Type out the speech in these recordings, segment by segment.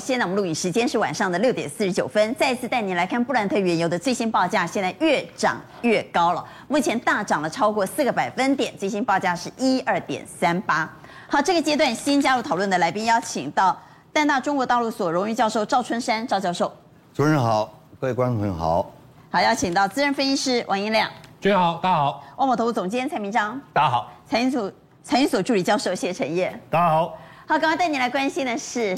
现在我们录影时间是晚上的六点四十九分，再次带您来看布兰特原油的最新报价，现在越涨越高了，目前大涨了超过四个百分点，最新报价是一二点三八。好，这个阶段新加入讨论的来宾，邀请到淡大中国大陆所荣誉教授赵春山赵教授。主持人好，各位观众朋友好。好，邀请到资深分析师王英亮。主持人好，大家好。万宝投资总监蔡明章。大家好。财经组财经所助理教授谢晨彦。大家好。好，刚刚带您来关心的是，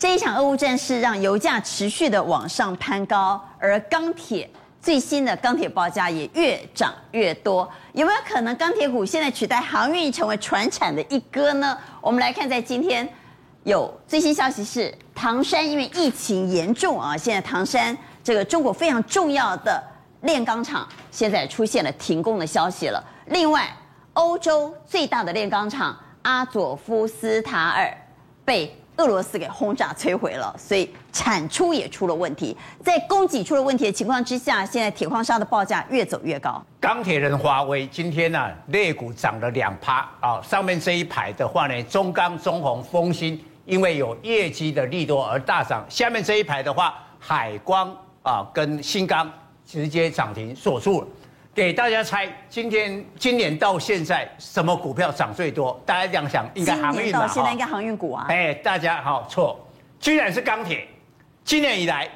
这一场俄乌战事让油价持续的往上攀高，而钢铁最新的钢铁报价也越涨越多。有没有可能钢铁股现在取代航运成为传产的一哥呢？我们来看，在今天有最新消息是，唐山因为疫情严重啊，现在唐山这个中国非常重要的炼钢厂现在出现了停工的消息了。另外，欧洲最大的炼钢厂。阿佐夫斯塔尔被俄罗斯给轰炸摧毁了，所以产出也出了问题。在供给出了问题的情况之下，现在铁矿砂的报价越走越高。钢铁人华为今天呢、啊，类股涨了两趴啊。上面这一排的话呢，中钢、中红、丰鑫因为有业绩的利多而大涨。下面这一排的话，海光啊跟新钢直接涨停锁住了。给大家猜，今天今年到现在什么股票涨最多？大家这样想，应该航运嘛？今年到现在应该航运股啊。哎，大家好，错，居然是钢铁。今年以来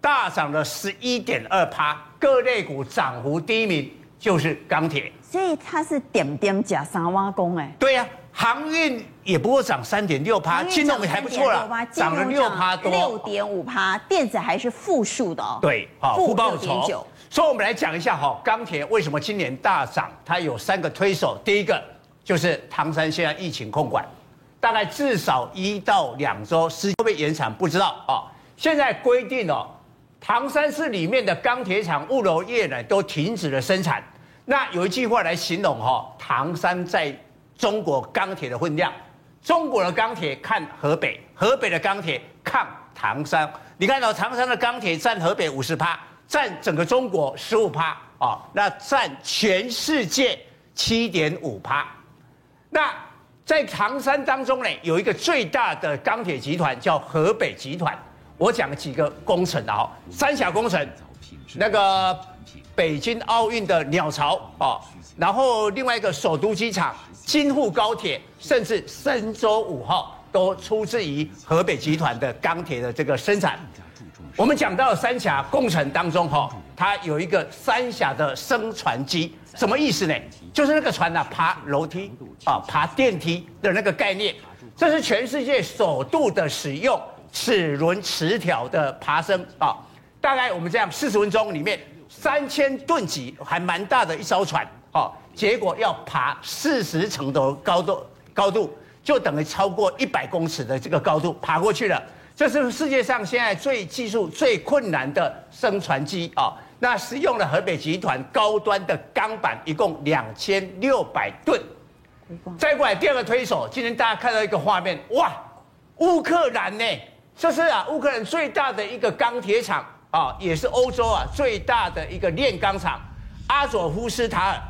大涨了十一点二趴，各类股涨幅第一名就是钢铁。所以它是点点加三挖工哎。对呀、啊，航运也不过涨三点六趴，金融也还不错了，涨了六趴多，六点五趴，电子还是负数的哦。对，好，负报酬。所以，我们来讲一下哈，钢铁为什么今年大涨？它有三个推手。第一个就是唐山现在疫情控管，大概至少一到两周，时间会不会延长不知道啊。现在规定哦，唐山市里面的钢铁厂、物流业呢都停止了生产。那有一句话来形容哈，唐山在中国钢铁的分量，中国的钢铁看河北，河北的钢铁看唐山。你看到唐山的钢铁占河北五十趴。占整个中国十五趴啊，那占全世界七点五趴。那在唐山当中呢，有一个最大的钢铁集团叫河北集团。我讲几个工程啊，三峡工程，那个北京奥运的鸟巢啊，然后另外一个首都机场、京沪高铁，甚至神舟五号都出自于河北集团的钢铁的这个生产。我们讲到三峡工程当中，哈，它有一个三峡的升船机，什么意思呢？就是那个船啊，爬楼梯啊，爬电梯的那个概念。这是全世界首度的使用齿轮齿条的爬升啊，大概我们这样四十分钟里面，三千吨级，还蛮大的一艘船啊，结果要爬四十层的高度，高度就等于超过一百公尺的这个高度爬过去了。这是世界上现在最技术最困难的升船机啊！那是用了河北集团高端的钢板，一共两千六百吨。再过来第二个推手，今天大家看到一个画面，哇，乌克兰呢？这是啊，乌克兰最大的一个钢铁厂啊，也是欧洲啊最大的一个炼钢厂，阿佐夫斯塔尔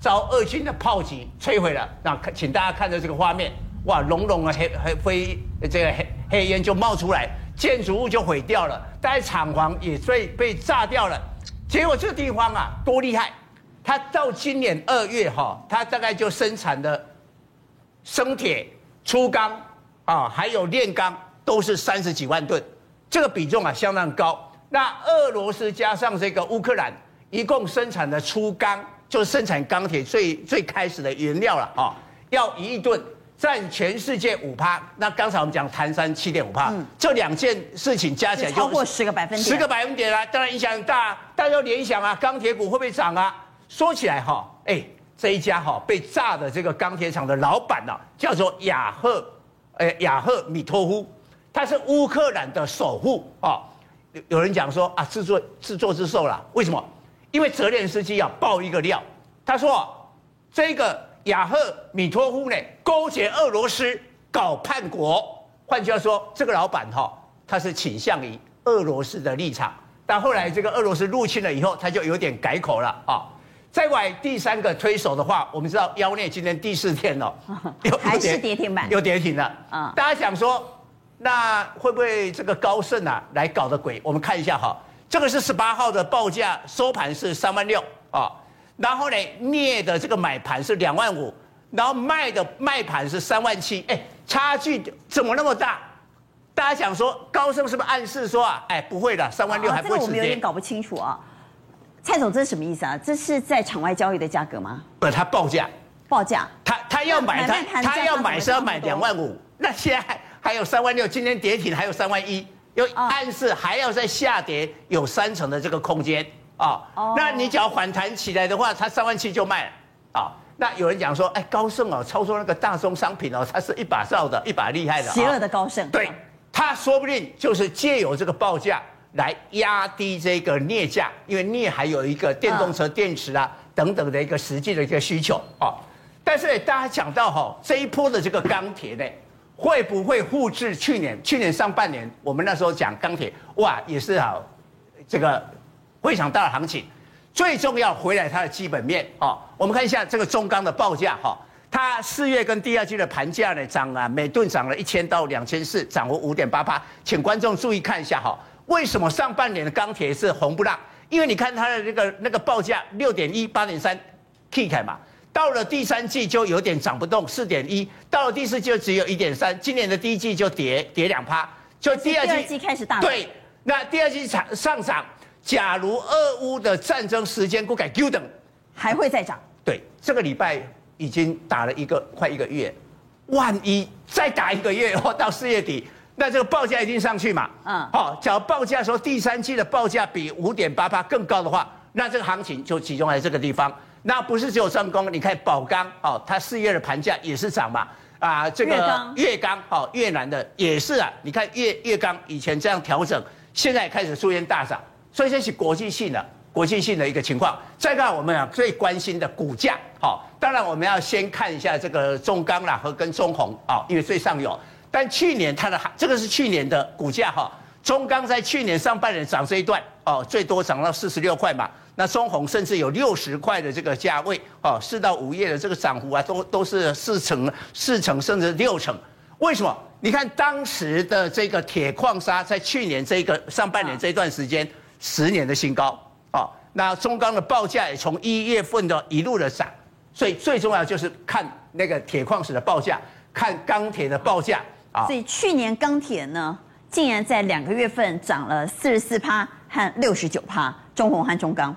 遭俄军的炮击摧毁了。那请大家看着这个画面。哇，浓浓的黑黑灰，这个黑黑烟就冒出来，建筑物就毁掉了，大概厂房也被被炸掉了。结果这个地方啊，多厉害！它到今年二月哈，它大概就生产的生铁、粗钢啊，还有炼钢都是三十几万吨，这个比重啊相当高。那俄罗斯加上这个乌克兰，一共生产的粗钢，就是生产钢铁最最开始的原料了啊，要一亿吨。占全世界五趴，那刚才我们讲唐山七点五趴，这两件事情加起来就超过十个百分点，十个百分点啊，当然影响很大。大家要联想啊，钢铁股会不会涨啊？说起来哈，哎，这一家哈被炸的这个钢铁厂的老板呢，叫做雅赫，哎，雅赫米托夫，他是乌克兰的首富啊。有有人讲说啊，自作自作自受了，为什么？因为泽连斯基啊爆一个料，他说这个。雅赫米托夫呢，勾结俄罗斯搞叛国，换句话说，这个老板哈，他是倾向于俄罗斯的立场。但后来这个俄罗斯入侵了以后，他就有点改口了啊。再外第三个推手的话，我们知道妖孽今天第四天了，又还是跌停板，又跌停了。啊，大家想说，那会不会这个高盛啊来搞的鬼？我们看一下哈，这个是十八号的报价，收盘是三万六啊，然后呢，镍的这个买盘是两万五，然后卖的卖盘是三万七，哎，差距怎么那么大？大家想说高盛是不是暗示说啊，哎，不会的，三万六还不会止跌？这个我们有点搞不清楚啊，蔡总这是什么意思啊？这是在场外交易的价格吗？不，他报价，报价，他他要买他他要买是要买两万五，那现在。还有三万六，今天跌停还有三万一，又暗示还要再下跌，有三成的这个空间啊。哦，那你只要反弹起来的话，它三万七就卖了啊。那有人讲说，哎，高盛哦，操作那个大宗商品哦，它是一把罩的，一把厉害的。邪恶的高盛。对，他说不定就是借由这个报价来压低这个镍价，因为镍还有一个电动车电池啊等等的一个实际的一个需求啊。但是大家讲到哈，这一波的这个钢铁呢。会不会复制去年？去年上半年，我们那时候讲钢铁，哇，也是好，这个非常大的行情。最重要回来它的基本面哦，我们看一下这个中钢的报价哈，它四月跟第二季的盘价呢涨啊，每吨涨了一千到两千四，涨幅五点八八。请观众注意看一下哈，为什么上半年的钢铁是红不让？因为你看它的那个那个报价六点一八点三，K 开嘛。到了第三季就有点涨不动，四点一；到了第四季就只有一点三。今年的第一季就跌跌两趴，就第二季，第二季开始大对，那第二季涨上涨。假如俄乌的战争时间不改 Q 等，还会再涨。对，这个礼拜已经打了一个快一个月，万一再打一个月或到四月底，那这个报价一定上去嘛？嗯，好，假如报价说第三季的报价比五点八八更高的话，那这个行情就集中在这个地方。那不是只有重工，你看宝钢哦，它四月的盘价也是涨嘛，啊，这个越钢。哦，越南的也是啊，你看越越钢以前这样调整，现在开始出现大涨，所以这是国际性的国际性的一个情况。再看我们啊最关心的股价，好，当然我们要先看一下这个中钢啦和跟中红啊，因为最上游，但去年它的这个是去年的股价哈，中钢在去年上半年涨这一段哦，最多涨到四十六块嘛。那中红甚至有六十块的这个价位，哦，四到五月的这个涨幅啊，都都是四成、四成甚至六成。为什么？你看当时的这个铁矿砂在去年这个上半年这段时间，十年的新高，哦，那中钢的报价也从一月份的一路的涨，所以最重要就是看那个铁矿石的报价，看钢铁的报价啊。所以去年钢铁呢，竟然在两个月份涨了四十四趴和六十九趴，中红和中钢。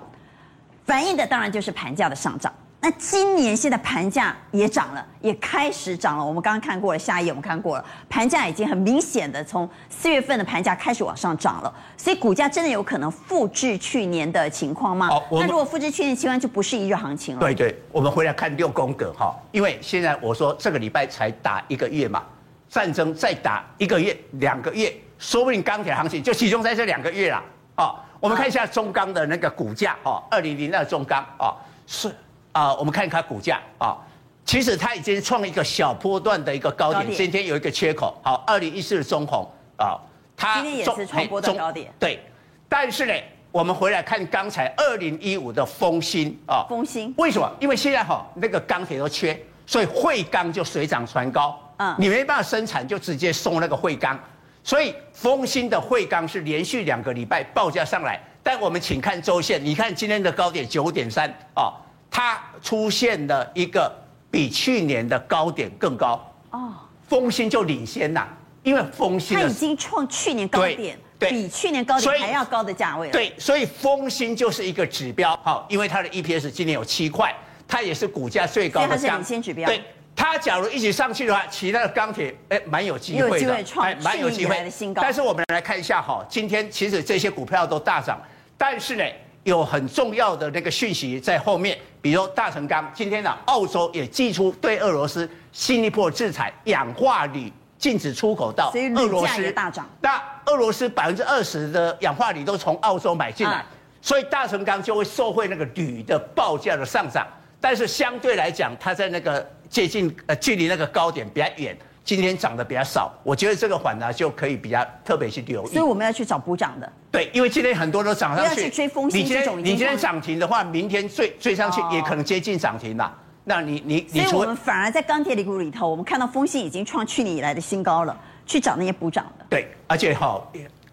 反映的当然就是盘价的上涨。那今年现在盘价也涨了，也开始涨了。我们刚刚看过了，下一页我们看过了，盘价已经很明显的从四月份的盘价开始往上涨了。所以股价真的有可能复制去年的情况吗？哦，那如果复制去年情况，就不是一日行情了。对对，我们回来看六宫格哈，因为现在我说这个礼拜才打一个月嘛，战争再打一个月、两个月，说不定钢铁行情就集中在这两个月了啊。我们看一下中钢的那个股价哦，二零零二中钢哦，是啊，我们看一看股价啊，其实它已经创一个小波段的一个高点，今天有一个缺口。好，二零一四的中红啊，它今天也是创波段高点。对，但是呢，我们回来看刚才二零一五的丰兴啊，丰兴为什么？因为现在哈那个钢铁都缺，所以汇钢就水涨船高。嗯，你没办法生产，就直接送那个汇钢。所以丰兴的汇钢是连续两个礼拜报价上来，但我们请看周线，你看今天的高点九点三啊，它出现了一个比去年的高点更高哦，丰兴就领先呐，因为丰兴它已经创去年高点，对，比去年高点还要高的价位了。对，所以丰兴就是一个指标，好，因为它的 EPS 今年有七块，它也是股价最高的，它是领先指标。对。它假如一起上去的话，其他的钢铁哎，蛮有机会的，哎，蛮有机会的新高。但是我们来看一下哈，今天其实这些股票都大涨，但是呢，有很重要的那个讯息在后面，比如大成钢，今天呢，澳洲也寄出对俄罗斯新一波制裁，氧化铝禁止出口到俄罗斯，大涨。那俄罗斯百分之二十的氧化铝都从澳洲买进来，啊、所以大成钢就会受惠那个铝的报价的上涨。但是相对来讲，它在那个接近呃距离那个高点比较远，今天涨得比较少，我觉得这个反弹就可以比较特别去留意。所以我们要去找补涨的。对，因为今天很多都涨上去。不要去追风险。你今天你今天涨停的话，明天追追上去也可能接近涨停了。那你你你。所以我们反而在钢铁里股里头，我们看到风信已经创去年以来的新高了。去找那些补涨的。对，而且哈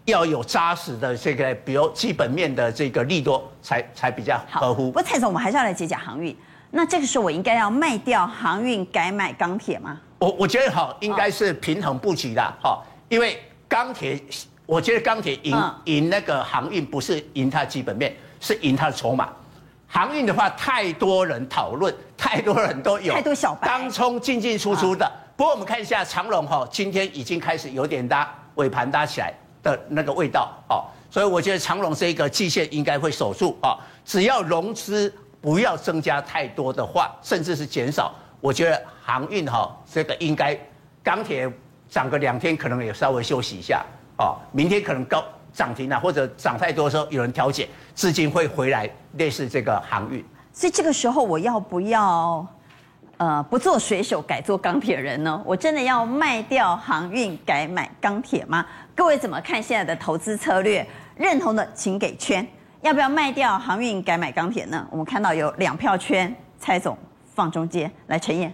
要有扎实的这个，比如基本面的这个利多才才比较合乎。不过蔡总，我们还是要来解讲航运。那这个时候我应该要卖掉航运，改买钢铁吗？我我觉得哈，应该是平衡布局的哈，因为钢铁，我觉得钢铁赢赢那个航运不是赢它基本面，是赢它的筹码。航运的话，太多人讨论，太多人都有，太多小白，当冲进进出出的。不过我们看一下长荣哈，今天已经开始有点搭尾盘搭起来的那个味道哦，所以我觉得长荣这一个季线应该会守住啊，只要融资不要增加太多的话，甚至是减少。我觉得航运哈，这个应该钢铁涨个两天，可能也稍微休息一下哦。明天可能高涨停了，或者涨太多的时候，有人调节，资金会回来，类似这个航运。所以这个时候我要不要呃不做水手，改做钢铁人呢？我真的要卖掉航运，改买钢铁吗？各位怎么看现在的投资策略？认同的请给圈。要不要卖掉航运，改买钢铁呢？我们看到有两票圈，蔡总。放中间来，陈燕。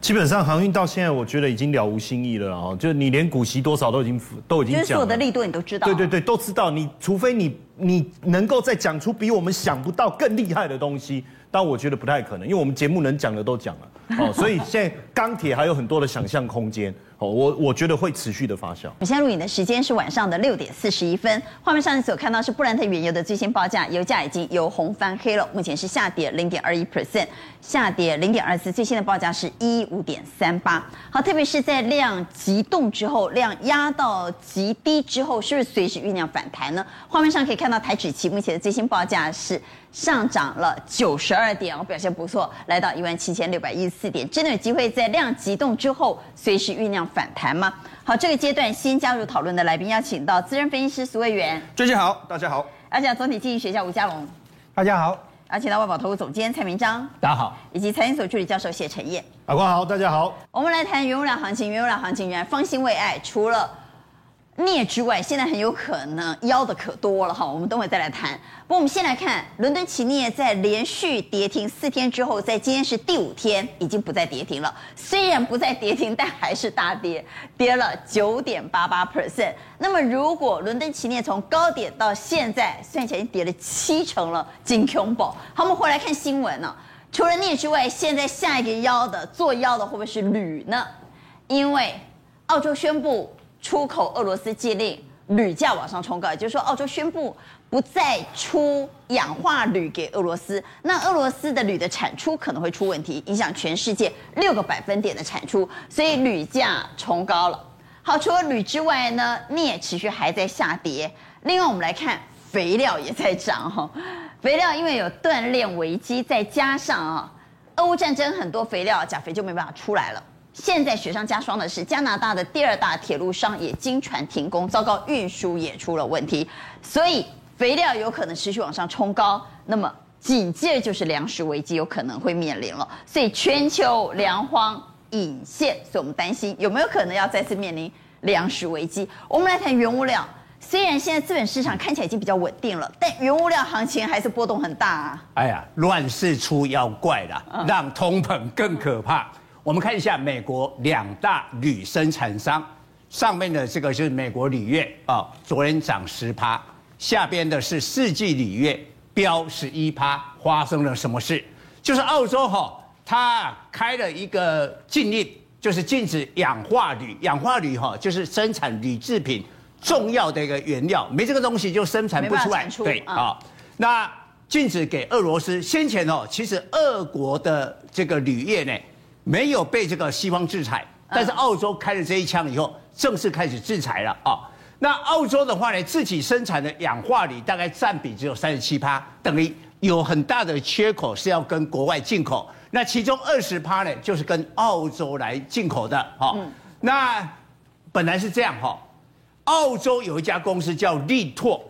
基本上航运到现在，我觉得已经了无新意了哦，就你连股息多少都已经都已经讲了，所有的利多你都知道。对对对，都知道。你除非你你能够再讲出比我们想不到更厉害的东西，但我觉得不太可能，因为我们节目能讲的都讲了哦，所以现在钢铁还有很多的想象空间。好，我我觉得会持续的发酵。我现在录影的时间是晚上的六点四十一分。画面上你所看到是布兰特原油的最新报价，油价已经由红翻黑了，目前是下跌零点二一 percent，下跌零点二四，最新的报价是一五点三八。好，特别是在量急冻之后，量压到极低之后，是不是随时酝酿反弹呢？画面上可以看到台指期目前的最新报价是。上涨了九十二点，我，表现不错，来到一万七千六百一十四点，真的有机会在量急动之后随时酝酿反弹吗？好，这个阶段新加入讨论的来宾，邀请到资深分析师苏卫元，最近好，大家好；而且总体经济学家吴家龙，大家好；而且到，万宝投顾总监蔡明章，大家好；以及财经所助理教授谢晨彦，法官好，大家好。我们来谈原油量行情，原油量行情原来方兴未艾，除了。镍之外，现在很有可能妖的可多了哈，我们等会再来谈。不过我们先来看伦敦奇镍在连续跌停四天之后，在今天是第五天，已经不再跌停了。虽然不再跌停，但还是大跌，跌了九点八八 percent。那么如果伦敦奇镍从高点到现在算起来已经跌了七成了，真恐怖。好，我们回来看新闻呢。除了镍之外，现在下一个妖的做妖的会不会是铝呢？因为澳洲宣布。出口俄罗斯禁令，铝价往上冲高，也就是说，澳洲宣布不再出氧化铝给俄罗斯，那俄罗斯的铝的产出可能会出问题，影响全世界六个百分点的产出，所以铝价冲高了。好，除了铝之外呢，镍持续还在下跌。另外，我们来看肥料也在涨哈，肥料因为有断链危机，再加上啊，俄乌战争，很多肥料钾肥就没办法出来了。现在雪上加霜的是，加拿大的第二大铁路商也经船停工，糟糕，运输也出了问题，所以肥料有可能持续往上冲高。那么紧接着就是粮食危机有可能会面临了，所以全球粮荒隐现，所以我们担心有没有可能要再次面临粮食危机。我们来谈原物料，虽然现在资本市场看起来已经比较稳定了，但原物料行情还是波动很大啊。哎呀，乱世出妖怪啦，让通膨更可怕。我们看一下美国两大铝生产商，上面的这个就是美国铝业啊，昨天涨十趴，下边的是世纪铝业飙十一趴，发生了什么事？就是澳洲哈，它开了一个禁令，就是禁止氧化铝，氧化铝哈就是生产铝制品重要的一个原料，没这个东西就生产不出来。对啊，那禁止给俄罗斯。先前哦，其实俄国的这个铝业呢。没有被这个西方制裁，但是澳洲开了这一枪以后，正式开始制裁了啊。那澳洲的话呢，自己生产的氧化铝大概占比只有三十七趴，等于有很大的缺口是要跟国外进口。那其中二十趴呢，就是跟澳洲来进口的哈。那本来是这样哈，澳洲有一家公司叫力拓。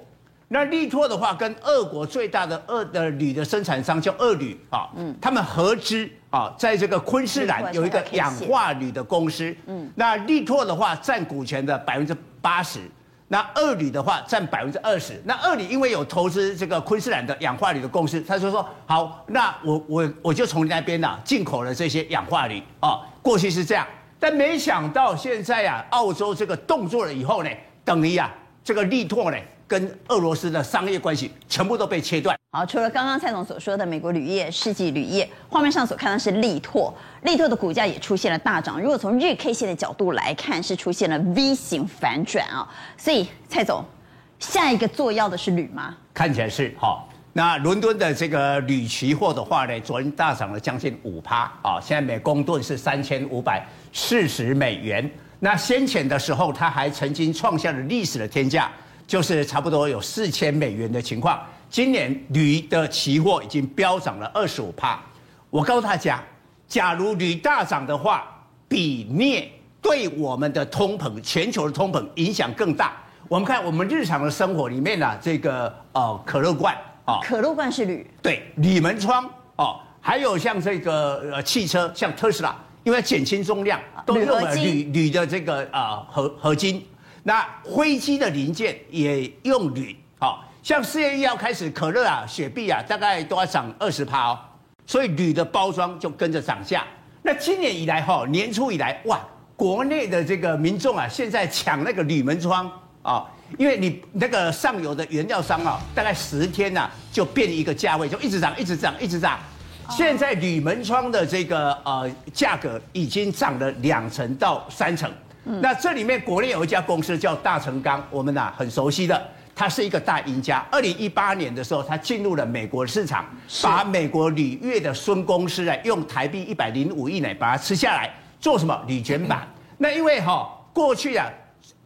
那力拓的话，跟俄国最大的俄的铝的生产商叫俄铝啊，嗯，他们合资啊，在这个昆士兰有一个氧化铝的公司，嗯，那力拓的话占股权的百分之八十，那二铝的话占百分之二十，那二铝因为有投资这个昆士兰的氧化铝的公司，他就说好，那我我我就从那边呐进口了这些氧化铝啊，过去是这样，但没想到现在啊，澳洲这个动作了以后呢，等于啊，这个力拓呢跟俄罗斯的商业关系全部都被切断。好，除了刚刚蔡总所说的美国铝业、世纪铝业，画面上所看到是力拓，力拓的股价也出现了大涨。如果从日 K 线的角度来看，是出现了 V 型反转啊。所以蔡总，下一个做药的是铝吗？看起来是好。那伦敦的这个铝期货的话呢，昨天大涨了将近五趴啊，现在每公吨是三千五百四十美元。那先前的时候，它还曾经创下了历史的天价，就是差不多有四千美元的情况。今年铝的期货已经飙涨了二十五趴。我告诉大家，假如铝大涨的话，比镍对我们的通膨、全球的通膨影响更大。我们看我们日常的生活里面呢、啊，这个呃可乐罐。哦，可乐罐是铝，对，铝门窗哦，还有像这个呃汽车，像特斯拉，因为减轻重量，都用了铝铝的这个啊合合金。那飞机的零件也用铝，好像四月一号开始，可乐啊、雪碧啊，大概都要涨二十趴哦，所以铝的包装就跟着涨价。那今年以来哈，年初以来哇，国内的这个民众啊，现在抢那个铝门窗啊。因为你那个上游的原料商啊，大概十天呐就变一个价位，就一直涨，一直涨，一直涨。现在铝门窗的这个呃价格已经涨了两成到三成。那这里面国内有一家公司叫大成钢，我们呐很熟悉的，它是一个大赢家。二零一八年的时候，它进入了美国市场，把美国铝业的孙公司啊，用台币一百零五亿呢把它吃下来，做什么铝卷板？那因为哈过去啊。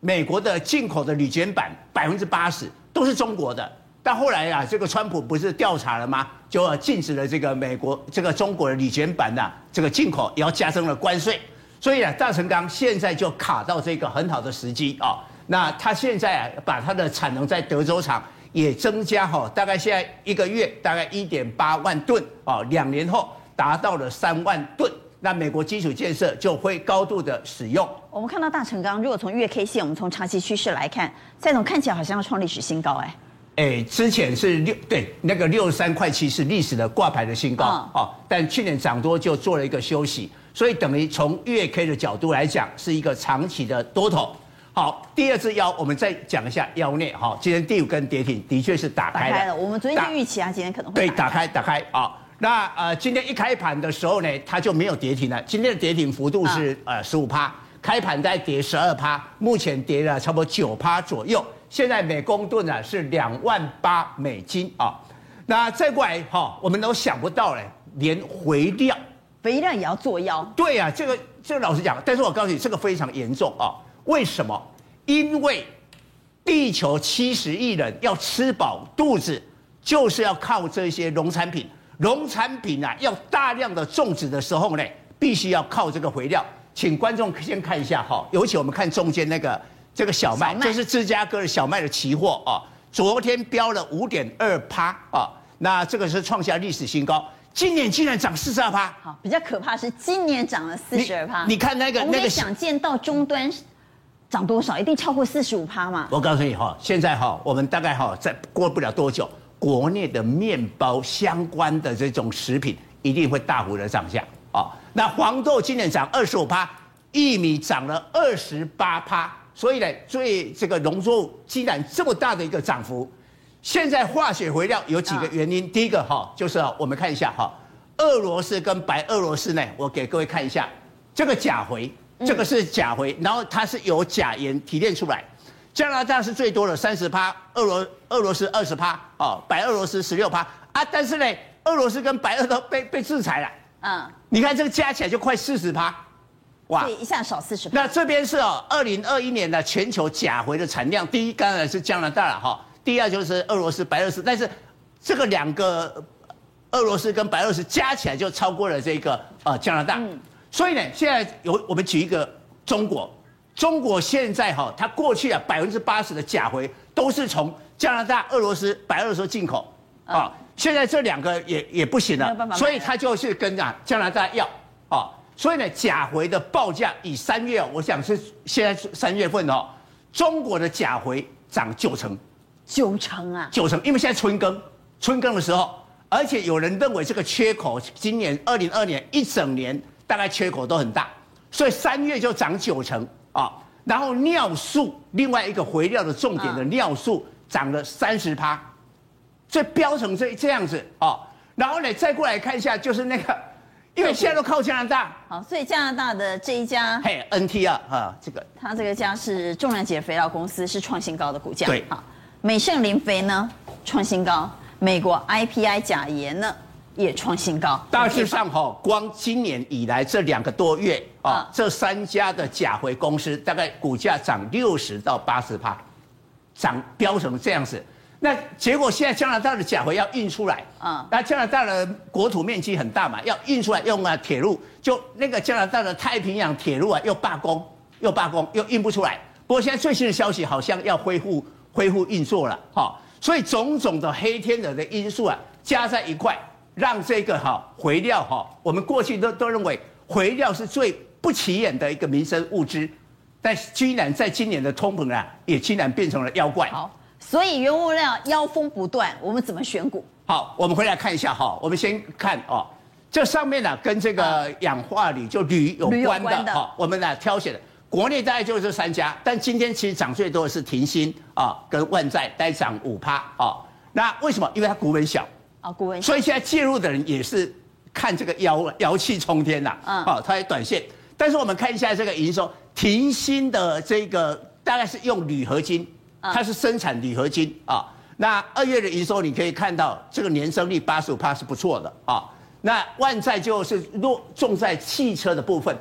美国的进口的铝卷板百分之八十都是中国的，但后来啊，这个川普不是调查了吗？就禁止了这个美国这个中国的铝卷板的这个进口，也要加征了关税。所以啊，大成钢现在就卡到这个很好的时机啊。那它现在啊，把它的产能在德州厂也增加哈，大概现在一个月大概一点八万吨啊，两年后达到了三万吨。那美国基础建设就会高度的使用。我们看到大成钢，如果从月 K 线，我们从长期趋势来看，蔡总看起来好像要创历史新高哎。哎，之前是六对那个六十三块七是历史的挂牌的新高哦，哦，但去年涨多就做了一个休息，所以等于从月 K 的角度来讲，是一个长期的多头。好，第二只妖，我们再讲一下妖孽哈。今天第五根跌停的确是打开了，打开了。我们昨天就预期啊，今天可能会对打开打开啊。那呃，今天一开盘的时候呢，它就没有跌停了。今天的跌停幅度是呃十五趴，开盘在跌十二趴，目前跌了差不多九趴左右。现在每公吨呢是两万八美金啊。那再过来哈，我们都想不到嘞，连回料，肥料也要作妖。对呀、啊，这个这个老实讲，但是我告诉你，这个非常严重啊。为什么？因为地球七十亿人要吃饱肚子，就是要靠这些农产品。农产品啊，要大量的种植的时候呢，必须要靠这个肥料。请观众先看一下哈，尤其我们看中间那个这个小麦，这是芝加哥的小麦的期货啊，昨天飙了五点二趴啊，那这个是创下历史新高，今年竟然涨四十二趴。好，比较可怕是今年涨了四十二趴。你看那个那个，想见到终端涨多少，一定超过四十五趴嘛？我告诉你哈，现在哈，我们大概哈，在过不了多久。国内的面包相关的这种食品一定会大幅的涨价啊！那黄豆今年涨二十五趴，玉米涨了二十八趴，所以呢，最这个农作物竟然这么大的一个涨幅，现在化学肥料有几个原因，第一个哈就是我们看一下哈，俄罗斯跟白俄罗斯呢，我给各位看一下这个钾肥，这个是钾肥，然后它是由钾盐提炼出来。加拿大是最多的三十趴，俄罗俄罗斯二十趴，哦，白俄罗斯十六趴。啊，但是呢，俄罗斯跟白俄都被被制裁了，嗯，你看这个加起来就快四十趴，哇，一下少四十趴。那这边是哦，二零二一年的全球钾肥的产量，第一当然是加拿大了哈，第二就是俄罗斯、白俄罗斯，但是这个两个俄罗斯跟白俄罗斯加起来就超过了这个呃加拿大，嗯，所以呢，现在有我们举一个中国。中国现在哈，它过去啊百分之八十的钾肥都是从加拿大、俄罗斯、白俄罗斯进口。啊，现在这两个也也不行了，所以它就是跟啊加拿大要。啊，所以呢钾肥的报价以三月，我想是现在三月份哦，中国的钾肥涨九成，九成啊，九成，因为现在春耕，春耕的时候，而且有人认为这个缺口今年二零二年一整年大概缺口都很大。所以三月就涨九成啊。然后尿素另外一个回料的重点的尿素涨了三十趴，所以飙成这这样子啊。然后呢，再过来看一下，就是那个，因为现在都靠加拿大，好，所以加拿大的这一家，嘿，NT 啊，啊，这个，它这个家是重量级肥料公司，是创新高的股价，对，好，美盛林肥呢创新高，美国 IPI 钾盐呢也创新高。大致上哈，光今年以来这两个多月啊，这三家的钾肥公司大概股价涨六十到八十帕，涨飙成这样子。那结果现在加拿大的钾肥要运出来，啊，那加拿大的国土面积很大嘛，要运出来用啊铁路，就那个加拿大的太平洋铁路啊又罢工，又罢工，又运不出来。不过现在最新的消息好像要恢复恢复运作了，哈，所以种种的黑天鹅的因素啊加在一块，让这个哈肥料哈，我们过去都都认为肥料是最不起眼的一个民生物资，但居然在今年的通膨啊，也竟然变成了妖怪。好所以原物料妖风不断，我们怎么选股？好，我们回来看一下哈。我们先看哦，这上面呢跟这个氧化铝就铝有关的哈。我们呢挑选的国内大概就是这三家，但今天其实涨最多的是停薪啊跟万载，大概涨五趴啊。那为什么？因为它股本小啊，股本小。所以现在介入的人也是看这个妖妖气冲天呐，嗯，好，它也短线。但是我们看一下这个营收，停薪的这个大概是用铝合金。它是生产铝合金啊，那二月的营收你可以看到这个年增率八十五趴是不错的啊。那万载就是落重在汽车的部分，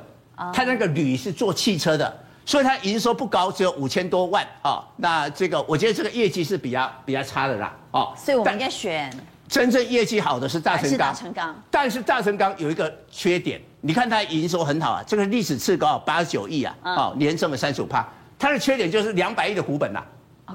它那个铝是做汽车的，所以它营收不高，只有五千多万啊。那这个我觉得这个业绩是比较比较差的啦哦。所以我们应该选真正业绩好的是大成钢，大成钢。但是大成钢有一个缺点，你看它营收很好啊，这个历史次高八十九亿啊，哦年增了三十五趴。它的缺点就是两百亿的股本呐。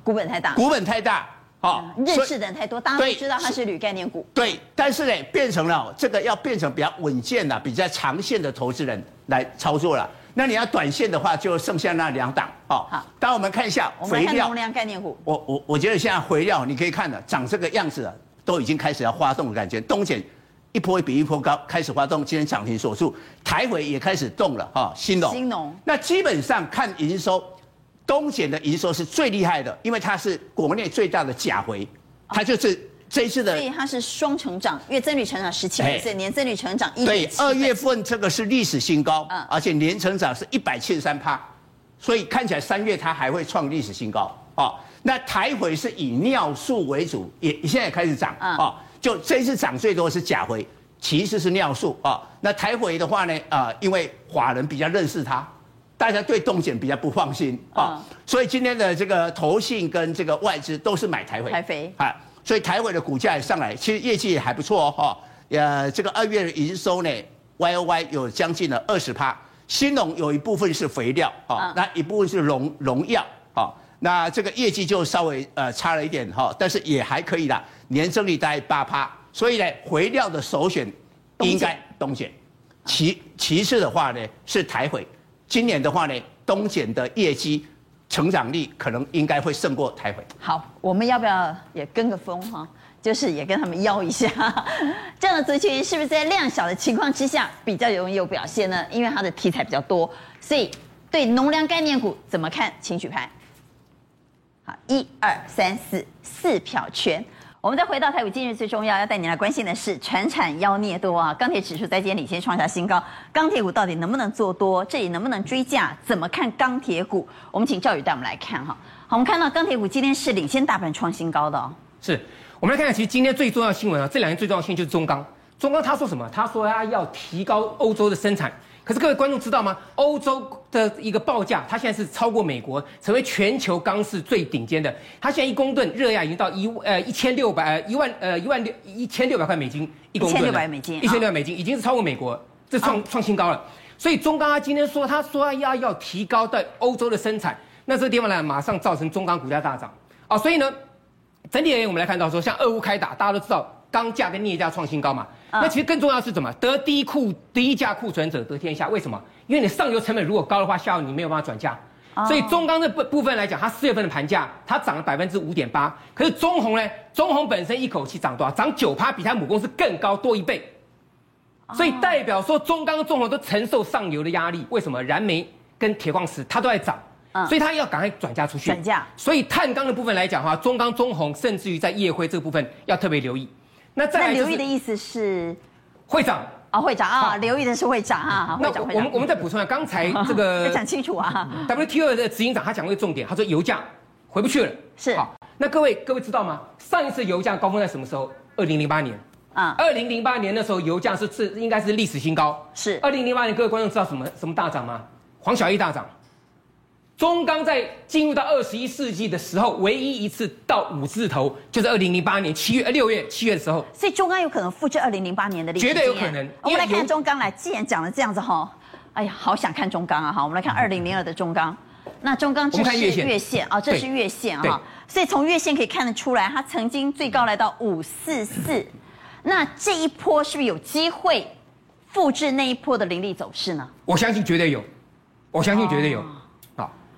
股本太大，股本太大，好，认识的人太多，大家都知道它是铝概念股。对，但是呢，变成了这个要变成比较稳健的、比较长线的投资人来操作了。那你要短线的话，就剩下那两档。好，当我们看一下肥料，农粮概念股。我我我觉得现在肥料你可以看的长这个样子，都已经开始要发动的感觉。东碱一波比一波高，开始发动，今天涨停锁住，台肥也开始动了哈，新农。新农。那基本上看营收。东碱的营收是最厉害的，因为它是国内最大的钾肥，它就是这一次的，所以它是双成长，月增率成长十七倍，年增率成长一对，二月份这个是历史新高，而且年成长是一百七十三趴，所以看起来三月它还会创历史新高啊。那台肥是以尿素为主，也现在也开始涨啊，就这一次涨最多是甲回，其实是尿素啊。那台肥的话呢，啊，因为华人比较认识它。大家对东碱比较不放心啊，所以今天的这个投信跟这个外资都是买台肥，台肥。啊，所以台伟的股价也上来，其实业绩也还不错哦哈。呃，这个二月的营收呢，Y O Y 有将近了二十趴。新农有一部分是肥料啊，那一部分是农农药啊，那这个业绩就稍微呃差了一点哈，但是也还可以啦，年增率大概八趴。所以呢，肥料的首选应该东碱，其其次的话呢是台肥。今年的话呢，东碱的业绩成长力可能应该会胜过台北。好，我们要不要也跟个风哈？就是也跟他们邀一下，这样的族群是不是在量小的情况之下比较容易有表现呢？因为它的题材比较多，所以对农粮概念股怎么看？请举牌。好，一二三四，四票全。我们再回到台股，今日最重要要带你来关心的是，全产妖孽多啊！钢铁指数在今天领先创下新高，钢铁股到底能不能做多？这里能不能追价？怎么看钢铁股？我们请赵宇带我们来看哈。好，我们看到钢铁股今天是领先大盘创新高的哦。是，我们来看看，其实今天最重要的新闻啊，这两天最重要的新闻就是中钢。中钢他说什么？他说他要提高欧洲的生产。可是各位观众知道吗？欧洲的一个报价，它现在是超过美国，成为全球钢市最顶尖的。它现在一公吨热轧已经到一呃一千六百一万呃一万六一千六百块美金一公吨，一千六百美金，一千六百美金已经是超过美国，这创创新高了。所以中钢他今天说，他说要要提高在欧洲的生产，那这个地方呢，马上造成中钢股价大涨啊。所以呢，整体而言，我们来看到说，像俄乌开打，大家都知道。钢价跟镍价创新高嘛？那其实更重要的是什么？得低库低价库存者得天下。为什么？因为你上游成本如果高的话，下游你没有办法转嫁。所以中钢这部部分来讲，它四月份的盘价它涨了百分之五点八。可是中红呢？中红本身一口气涨多少？涨九趴，比它母公司更高多一倍。所以代表说中钢、中红都承受上游的压力。为什么？燃煤跟铁矿石它都在涨，嗯、所以它要赶快转嫁出去。转嫁。所以碳钢的部分来讲的话，中钢、中红甚至于在夜辉这个部分要特别留意。那再来、就是、留意的意思是会长啊，会长啊，留意的是会长啊。那我们我们再补充一下，刚才 这个讲清楚啊。WTO 的执行长他讲过一个重点，他说油价回不去了。是。好，那各位各位知道吗？上一次油价高峰在什么时候？二零零八年。啊。二零零八年的时候，油价是是应该是历史新高。是。二零零八年，各位观众知道什么什么大涨吗？黄小玉大涨。中钢在进入到二十一世纪的时候，唯一一次到五字头，就是二零零八年七月、呃六月、七月的时候。所以中钢有可能复制二零零八年的历史。绝对有可能。我们来看中钢来，既然讲了这样子哈，哎呀，好想看中钢啊哈。我们来看二零零二的中钢，那中钢这是月线啊、哦，这是月线哈。所以从月线可以看得出来，它曾经最高来到五四四，那这一波是不是有机会复制那一波的凌厉走势呢？我相信绝对有，我相信绝对有。哦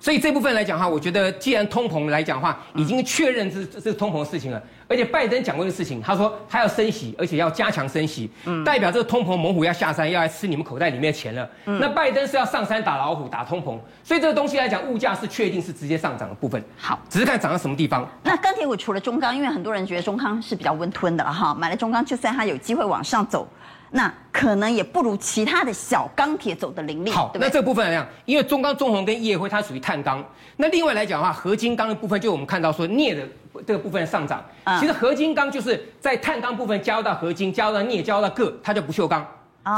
所以这部分来讲的话，我觉得既然通膨来讲的话，已经确认这这是通膨的事情了。而且拜登讲过的事情，他说他要升息，而且要加强升息，嗯，代表这个通膨猛虎要下山，要来吃你们口袋里面的钱了。嗯，那拜登是要上山打老虎，打通膨，所以这个东西来讲，物价是确定是直接上涨的部分。好，只是看涨到什么地方。那钢铁股除了中钢，因为很多人觉得中钢是比较温吞的了哈，买了中钢，就算它有机会往上走。那可能也不如其他的小钢铁走的凌厉。好，对对，那这个部分来讲，因为中钢、中红跟业辉它属于碳钢。那另外来讲的话，合金钢的部分，就我们看到说镍的这个部分上涨。其实合金钢就是在碳钢部分加入到合金，加入到镍，加入到铬，它叫不锈钢。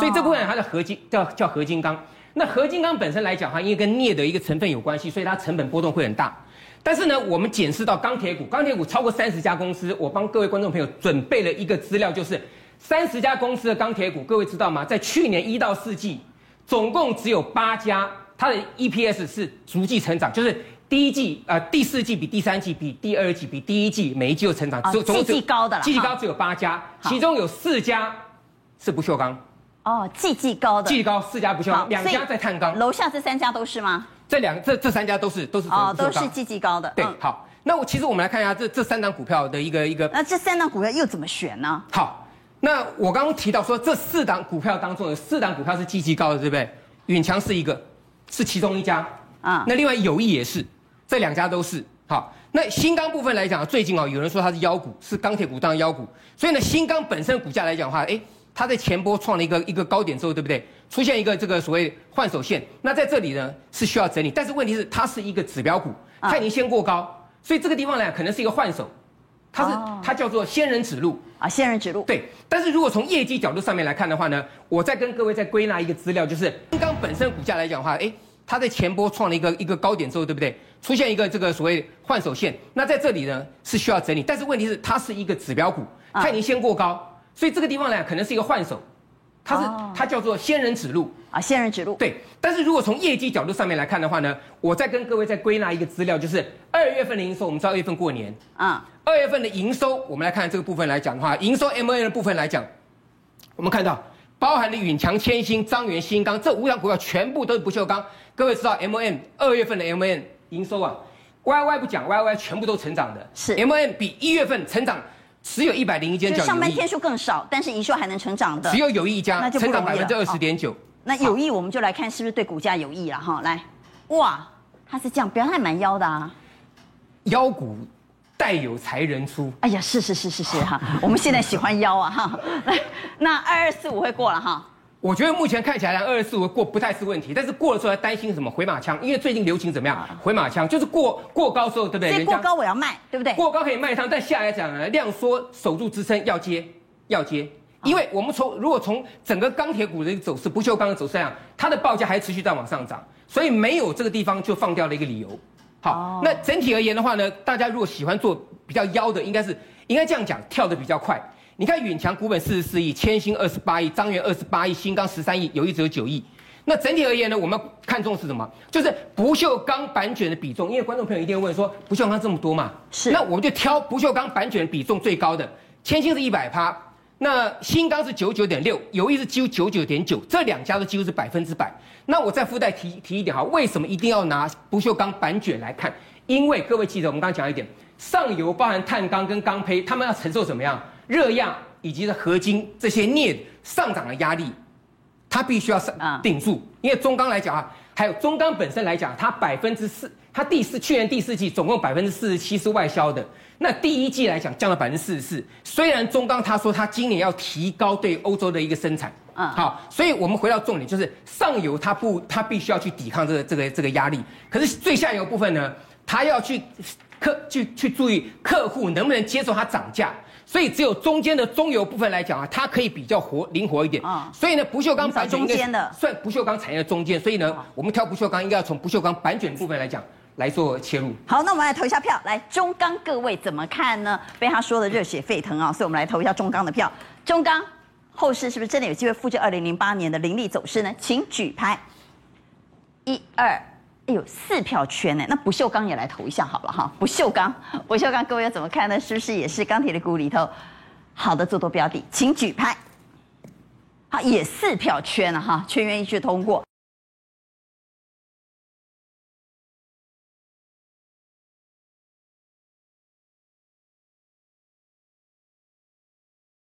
所以这部分它的合金叫叫合金钢。那合金钢本身来讲哈，因为跟镍的一个成分有关系，所以它成本波动会很大。但是呢，我们检视到钢铁股，钢铁股超过三十家公司，我帮各位观众朋友准备了一个资料，就是。三十家公司的钢铁股，各位知道吗？在去年一到四季，总共只有八家，它的 EPS 是逐季成长，就是第一季呃第四季比第三季比第二季比第一季每一季有成长，总总季高的了，季高只有八家，其中有四家是不锈钢。哦，季季高的，季高四家不锈钢，两家在碳钢。楼下这三家都是吗？这两这这三家都是都是哦，都是季季高的。对，好，那我其实我们来看一下这这三档股票的一个一个。那这三档股票又怎么选呢？好。那我刚刚提到说，这四档股票当中有四档股票是积极其高的，对不对？允强是一个，是其中一家啊。那另外友谊也是，这两家都是。好，那新钢部分来讲，最近啊，有人说它是妖股，是钢铁股当妖股。所以呢，新钢本身股价来讲的话，哎，它在前波创了一个一个高点之后，对不对？出现一个这个所谓换手线，那在这里呢是需要整理，但是问题是它是一个指标股，它已经先过高，所以这个地方呢可能是一个换手。它是它叫做仙人指路啊，仙人指路。对，但是如果从业绩角度上面来看的话呢，我再跟各位再归纳一个资料，就是金刚本身股价来讲的话，哎，它在前波创了一个一个高点之后，对不对？出现一个这个所谓换手线，那在这里呢是需要整理，但是问题是它是一个指标股，它已经先过高，所以这个地方呢可能是一个换手，它是它叫做仙人指路啊，仙人指路。对，但是如果从业绩角度上面来看的话呢，我再跟各位再归纳一个资料，就是二月份的营收，我们知道二月份过年啊。二月份的营收，我们来看这个部分来讲的话，营收 MON 的部分来讲，我们看到包含了允强、千星、张元、新钢这五档股票全部都是不锈钢。各位知道 MON 二月份的 MON 营收啊，YY 不讲，YY 全部都成长的。是 MON 比一月份成长只有一百零一间，上班天数更少，但是营收还能成长的，只有友谊一家，那就成长百分之二十点九。那友谊我们就来看是不是对股价有益了哈？来，哇，它是这样，表现还蛮妖的啊，妖股。带有才人出。哎呀，是是是是是哈，我们现在喜欢妖啊哈。来，那二二四五会过了哈。我觉得目前看起来二十四五过不太是问题，但是过了之后还担心什么回马枪？因为最近流行怎么样？回马枪就是过过高之后，对不对？所以过高我要卖，对不对？过高可以卖它，但下来讲呢，量缩守住支撑要接要接，因为我们从如果从整个钢铁股的一个走势，不锈钢的走势来讲，它的报价还持续在往上涨，所以没有这个地方就放掉了一个理由。好，那整体而言的话呢，大家如果喜欢做比较妖的，应该是应该这样讲，跳得比较快。你看远强股本四十四亿，千星二十八亿，张元二十八亿，新钢十三亿，友毅只有九亿。那整体而言呢，我们看重是什么？就是不锈钢板卷的比重。因为观众朋友一定会问说，不锈钢这么多嘛？是。那我们就挑不锈钢板卷比重最高的，千星是一百趴，那新钢是九九点六，友毅是几乎九九点九，这两家都几乎是百分之百。那我再附带提提一点哈，为什么一定要拿不锈钢板卷来看？因为各位记得我们刚刚讲一点，上游包含碳钢跟钢胚，他们要承受怎么样热压、以及的合金这些镍上涨的压力，它必须要上顶住。因为中钢来讲啊，还有中钢本身来讲，它百分之四，它第四去年第四季总共百分之四十七是外销的，那第一季来讲降了百分之四十四。虽然中钢他说他今年要提高对欧洲的一个生产，嗯，好，所以我们回到重点，就是上游它不，它必须要去抵抗这个这个这个压力，可是最下游部分呢，它要去。客去去注意客户能不能接受它涨价，所以只有中间的中游部分来讲啊，它可以比较活灵活一点。啊，所以呢，不锈钢板卷应该算不锈钢产业的中间，所以呢，我们挑不锈钢应该要从不锈钢板卷部分来讲来做切入。好，那我们来投一下票，来中钢各位怎么看呢？被他说的热血沸腾啊，所以我们来投一下中钢的票。中钢后市是不是真的有机会复制二零零八年的凌厉走势呢？请举牌，一二。有四票圈呢，那不锈钢也来投一下好了哈。不锈钢，不锈钢，各位要怎么看呢？是不是也是钢铁的股里头好的做多标的？请举牌。好，也四票圈了哈，全员一致通过。